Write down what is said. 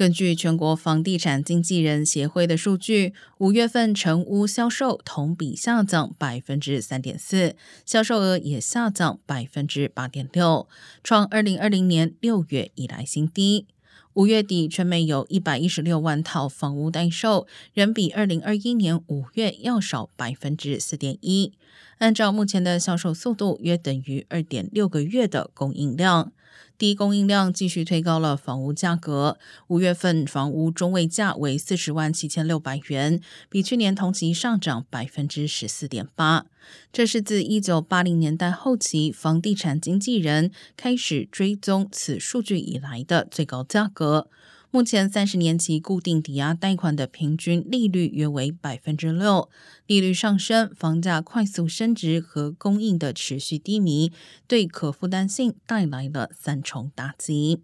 根据全国房地产经纪人协会的数据，五月份成屋销售同比下降百分之三点四，销售额也下降百分之八点六，创二零二零年六月以来新低。五月底，全美有一百一十六万套房屋待售，仍比二零二一年五月要少百分之四点一。按照目前的销售速度，约等于二点六个月的供应量。低供应量继续推高了房屋价格。五月份房屋中位价为四十万七千六百元，比去年同期上涨百分之十四点八。这是自一九八零年代后期房地产经纪人开始追踪此数据以来的最高价格。目前三十年期固定抵押贷款的平均利率约为百分之六，利率上升、房价快速升值和供应的持续低迷，对可负担性带来了三重打击。